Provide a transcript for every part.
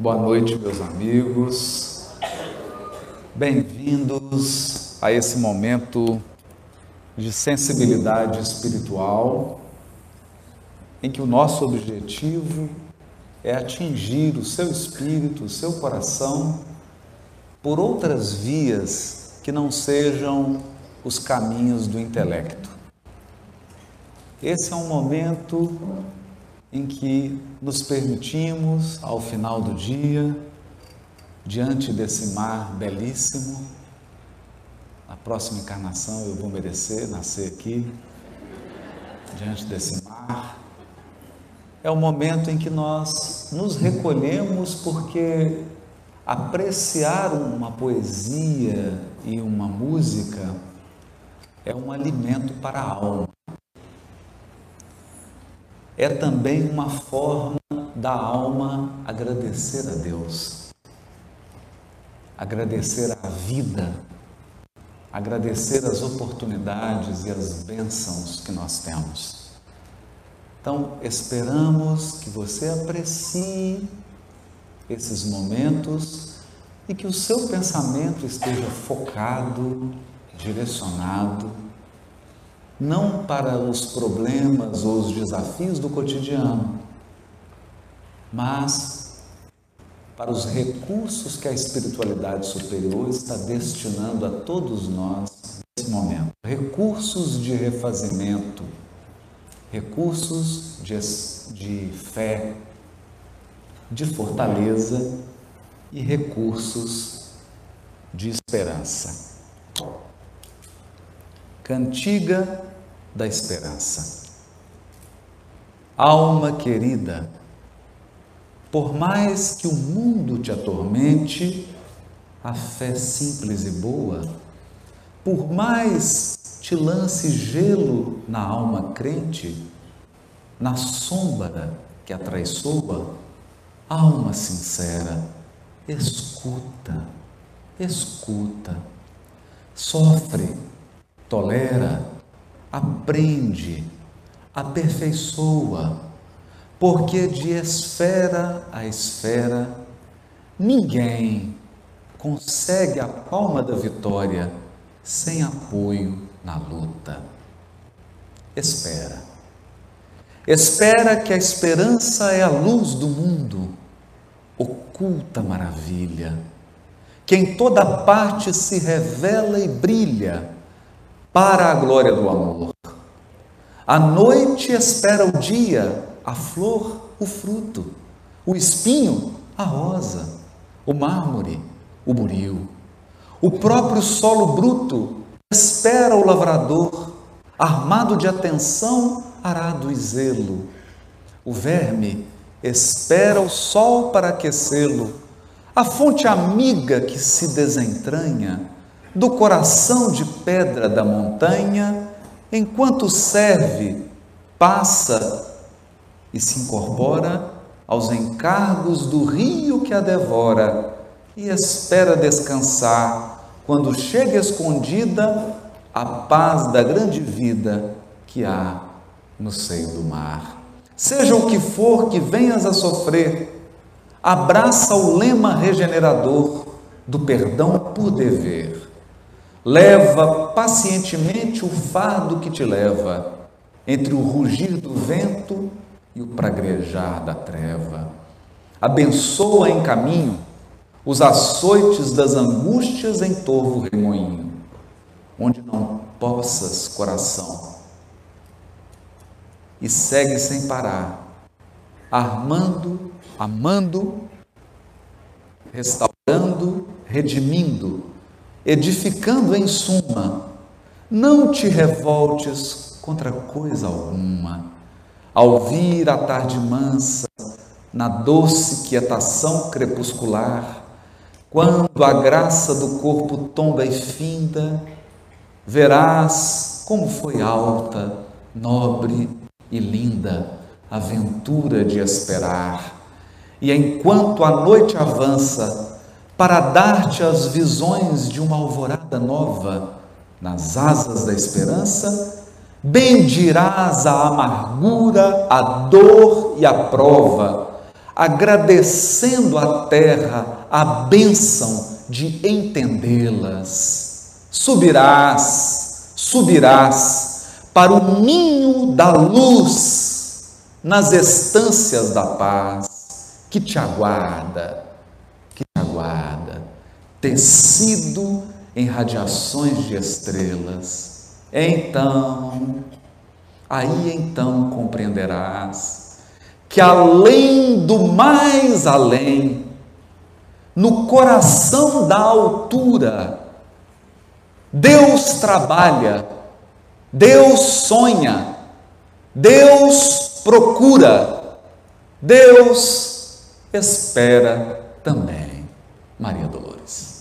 Boa noite, meus amigos. Bem-vindos a esse momento de sensibilidade espiritual, em que o nosso objetivo é atingir o seu espírito, o seu coração, por outras vias que não sejam os caminhos do intelecto. Esse é um momento em que nos permitimos, ao final do dia, diante desse mar belíssimo, na próxima encarnação eu vou merecer nascer aqui, diante desse mar. É o momento em que nós nos recolhemos porque apreciar uma poesia e uma música é um alimento para a alma é também uma forma da alma agradecer a Deus, agradecer a vida, agradecer as oportunidades e as bênçãos que nós temos. Então, esperamos que você aprecie esses momentos e que o seu pensamento esteja focado, direcionado não para os problemas ou os desafios do cotidiano, mas para os recursos que a espiritualidade superior está destinando a todos nós nesse momento. Recursos de refazimento, recursos de, de fé, de fortaleza e recursos de esperança. Cantiga da esperança. Alma querida, por mais que o mundo te atormente, a fé simples e boa, por mais te lance gelo na alma crente, na sombra que a traiçoa, alma sincera, escuta, escuta, sofre, tolera, aprende, aperfeiçoa, porque de esfera a esfera ninguém consegue a palma da vitória sem apoio na luta. Espera. Espera que a esperança é a luz do mundo, oculta maravilha, que em toda parte se revela e brilha para a glória do amor. A noite espera o dia, a flor, o fruto, o espinho, a rosa, o mármore, o buril. O próprio solo bruto espera o lavrador, armado de atenção, arado e zelo. O verme espera o sol para aquecê-lo, a fonte amiga que se desentranha do coração de pedra da montanha, enquanto serve, passa e se incorpora aos encargos do rio que a devora e espera descansar quando chega escondida a paz da grande vida que há no seio do mar. Seja o que for que venhas a sofrer, abraça o lema regenerador do perdão por dever Leva pacientemente o fardo que te leva entre o rugir do vento e o praguejar da treva. Abençoa em caminho os açoites das angústias em torvo remoinho, onde não possas, coração, e segue sem parar, armando, amando, restaurando, redimindo edificando em suma, não te revoltes contra coisa alguma. Ao vir a tarde mansa, na doce quietação crepuscular, quando a graça do corpo tomba e finda, verás como foi alta, nobre e linda a ventura de esperar. E enquanto a noite avança, para dar-te as visões de uma alvorada nova nas asas da esperança, bendirás a amargura, a dor e a prova, agradecendo à terra a bênção de entendê-las. Subirás, subirás para o ninho da luz nas estâncias da paz que te aguarda, tecido em radiações de estrelas. Então, aí então compreenderás que além do mais além, no coração da altura, Deus trabalha, Deus sonha, Deus procura, Deus espera também. Maria Dolores.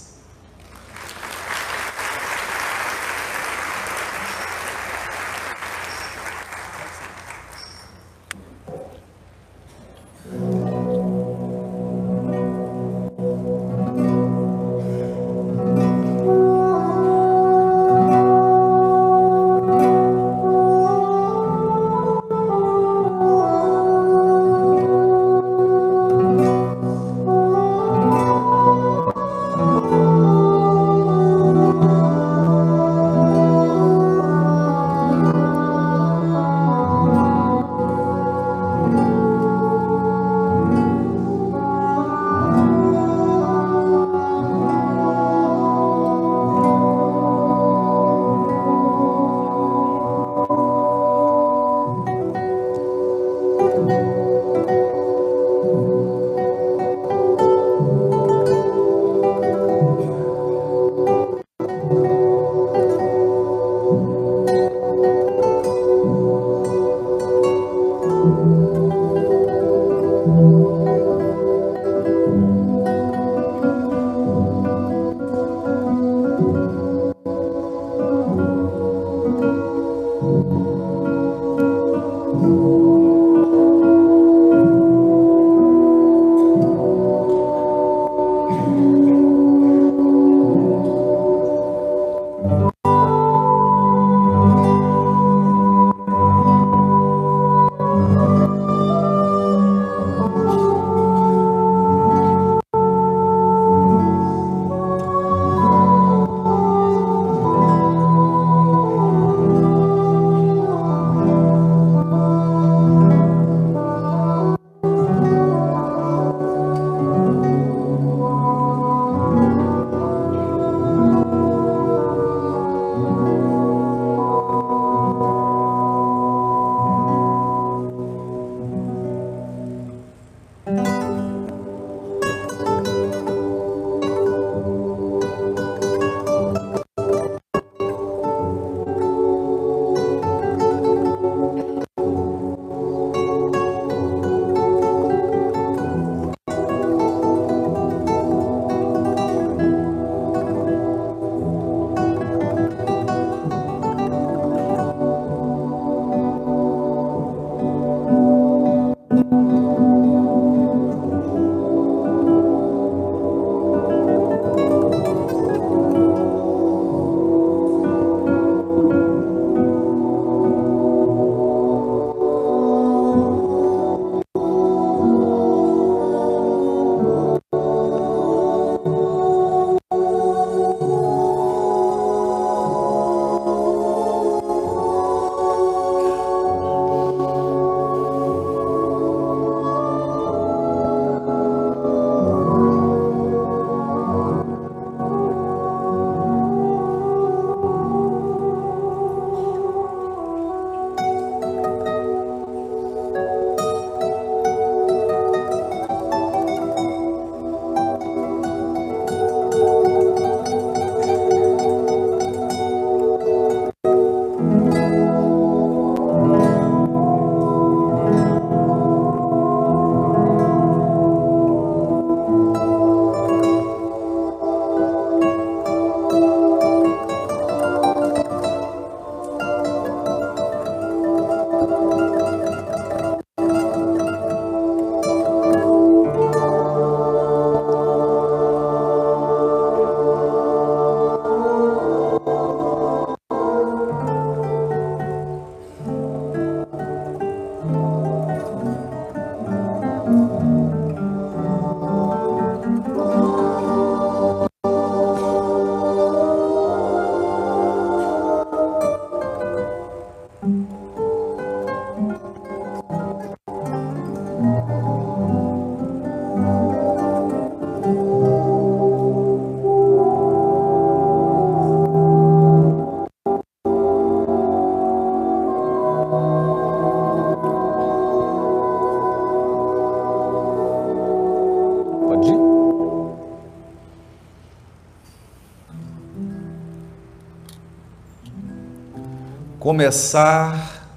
Começar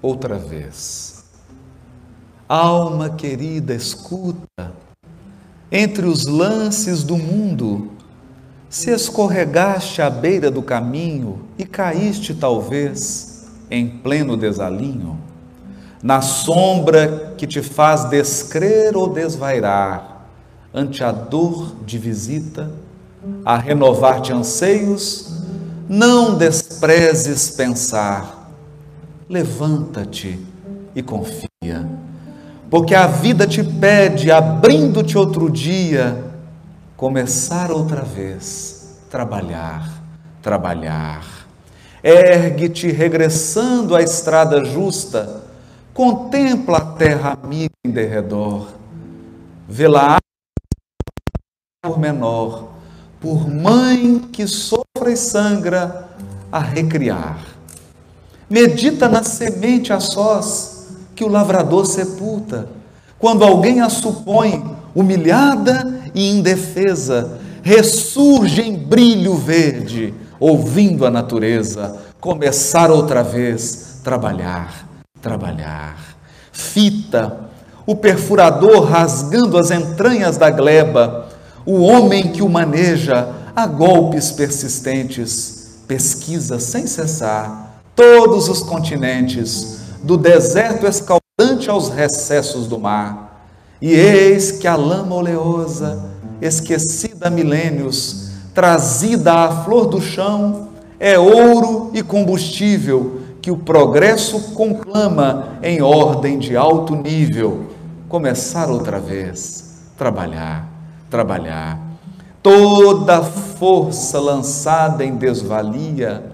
outra vez. Alma querida, escuta, entre os lances do mundo, se escorregaste à beira do caminho e caíste, talvez, em pleno desalinho, na sombra que te faz descrer ou desvairar, ante a dor de visita, a renovar-te anseios, não desprezes pensar, levanta-te e confia, porque a vida te pede, abrindo-te outro dia, começar outra vez, trabalhar, trabalhar. Ergue-te regressando à estrada justa, contempla a terra amiga em derredor, vê-la por menor, por mãe que sofre e sangra, a recriar. Medita na semente a sós que o lavrador sepulta, quando alguém a supõe humilhada e indefesa, ressurge em brilho verde, ouvindo a natureza, começar outra vez, trabalhar, trabalhar. Fita, o perfurador rasgando as entranhas da gleba, o homem que o maneja a golpes persistentes, pesquisa sem cessar todos os continentes, do deserto escaldante aos recessos do mar. E eis que a lama oleosa, esquecida há milênios, trazida à flor do chão, é ouro e combustível que o progresso conclama em ordem de alto nível. Começar outra vez, trabalhar trabalhar. Toda força lançada em desvalia,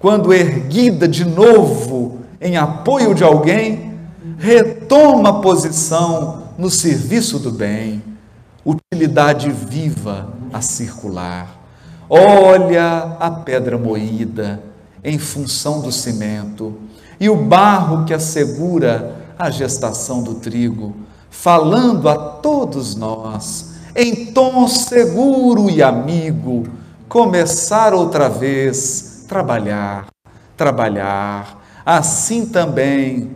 quando erguida de novo em apoio de alguém, retoma posição no serviço do bem, utilidade viva a circular. Olha a pedra moída em função do cimento e o barro que assegura a gestação do trigo, falando a todos nós em tom seguro e amigo, começar outra vez, trabalhar, trabalhar. Assim também,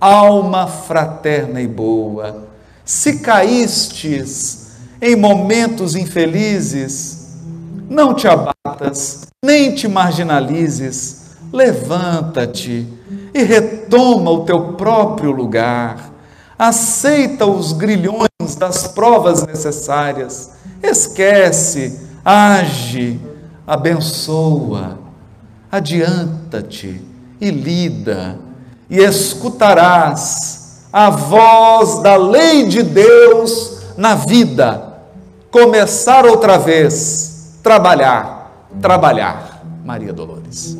alma fraterna e boa, se caístes em momentos infelizes, não te abatas, nem te marginalizes, levanta-te e retoma o teu próprio lugar aceita os grilhões das provas necessárias, esquece, age, abençoa, adianta-te e lida, e escutarás a voz da lei de Deus na vida. Começar outra vez, trabalhar, trabalhar. Maria Dolores.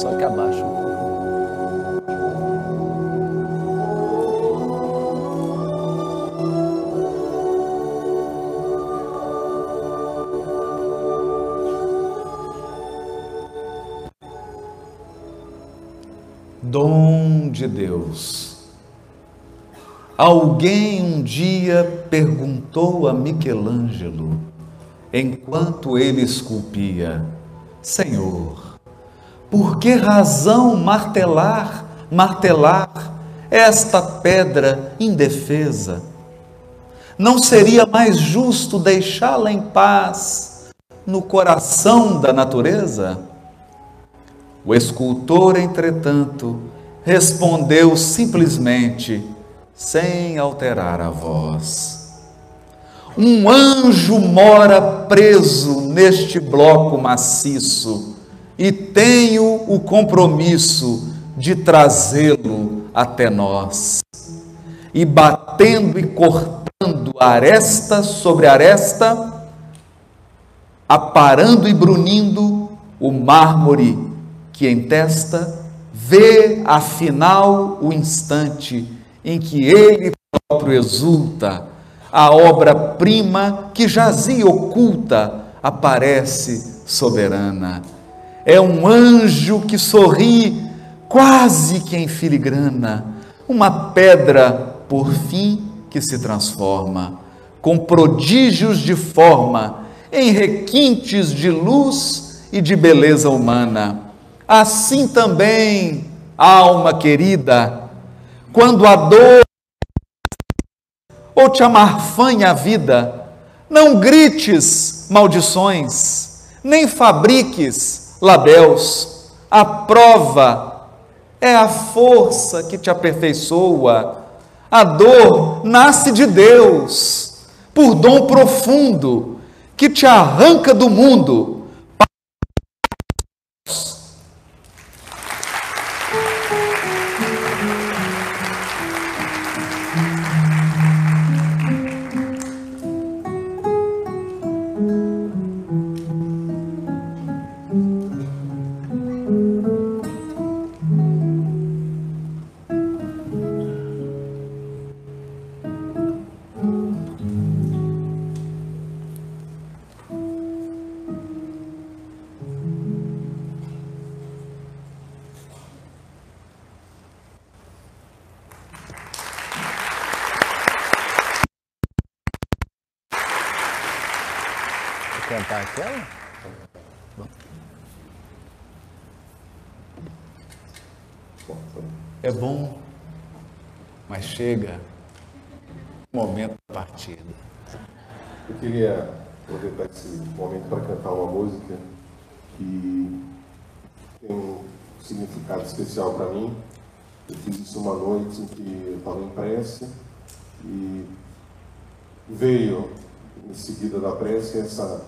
só que abaixa um pouco. Dom de Deus. Alguém um dia perguntou a Michelangelo, enquanto ele esculpia: Senhor, por que razão martelar, martelar esta pedra indefesa? Não seria mais justo deixá-la em paz no coração da natureza? O escultor, entretanto, respondeu simplesmente, sem alterar a voz: Um anjo mora preso neste bloco maciço e tenho o compromisso de trazê-lo até nós. E batendo e cortando aresta sobre aresta, aparando e brunindo o mármore que entesta, vê afinal o instante em que ele próprio exulta, a obra-prima que jazia oculta aparece soberana. É um anjo que sorri quase que em filigrana, uma pedra, por fim, que se transforma, com prodígios de forma, em requintes de luz e de beleza humana. Assim também, alma querida, quando a dor ou te amarfanha a vida, não grites maldições, nem fabriques labéus. A prova é a força que te aperfeiçoa. A dor nasce de Deus, por dom profundo, que te arranca do mundo significado especial para mim. Eu fiz isso uma noite em que eu estava em prece e veio em seguida da prece, essa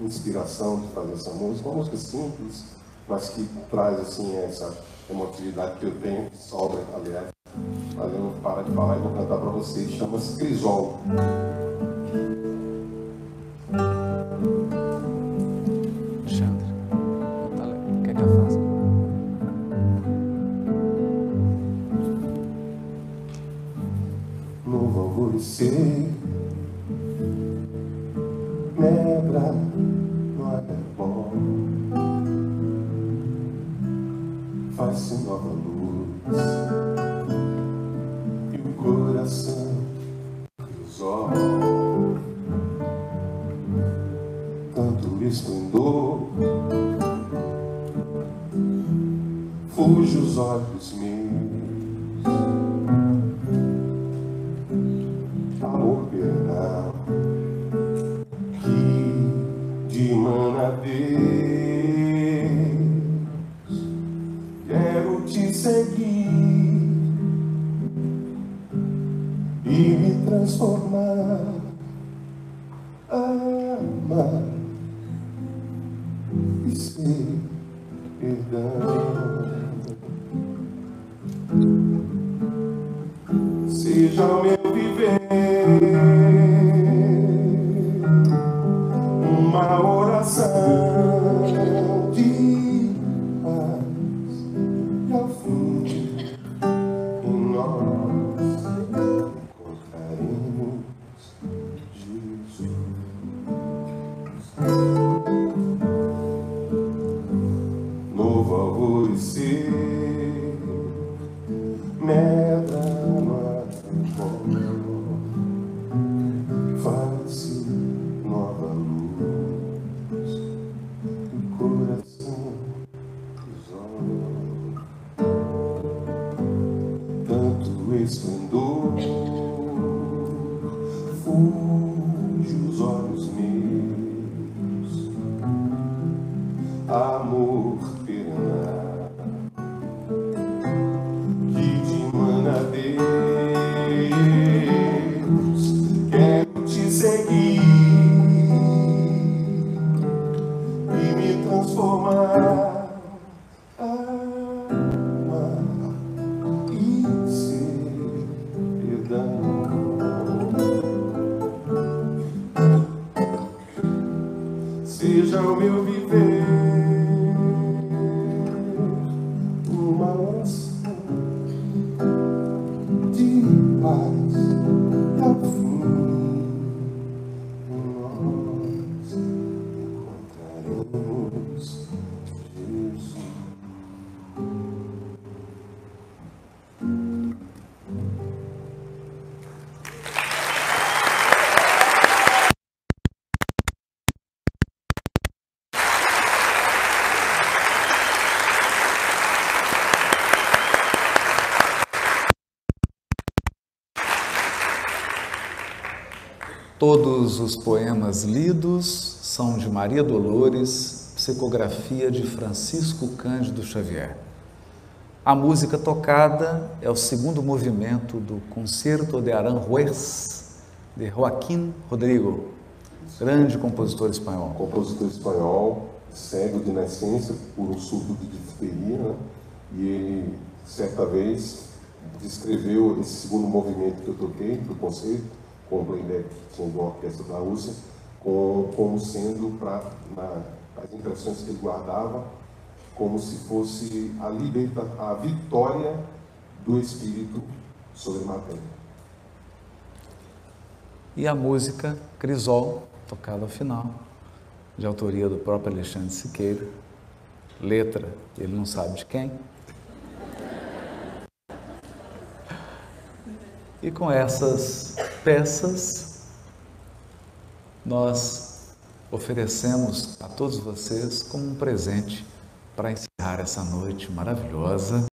inspiração de fazer essa música, uma música simples, mas que traz assim essa emotividade que eu tenho, que sobra, aliás. Mas eu não paro de falar e vou cantar para vocês, chama-se Crisol. Alvorecer Nebra no arrebol Faz-se nova luz. E o coração crisol Tanto esplendor Fuge os olhos meus amor Todos os poemas lidos são de Maria Dolores, psicografia de Francisco Cândido Xavier. A música tocada é o segundo movimento do Concerto de Aranjuez, de Joaquim Rodrigo, grande compositor espanhol. Compositor espanhol, cego de nascença por um surto de difteria, né? e ele, certa vez, descreveu esse segundo movimento que eu toquei, do concerto, com o playback tinha uma orquestra da Rússia, com, como sendo, para as impressões que ele guardava, como se fosse a, liberta, a vitória do espírito sobre a matéria. E a música Crisol, tocada ao final, de autoria do próprio Alexandre Siqueira, letra, ele não sabe de quem. E com essas peças, nós oferecemos a todos vocês como um presente para encerrar essa noite maravilhosa.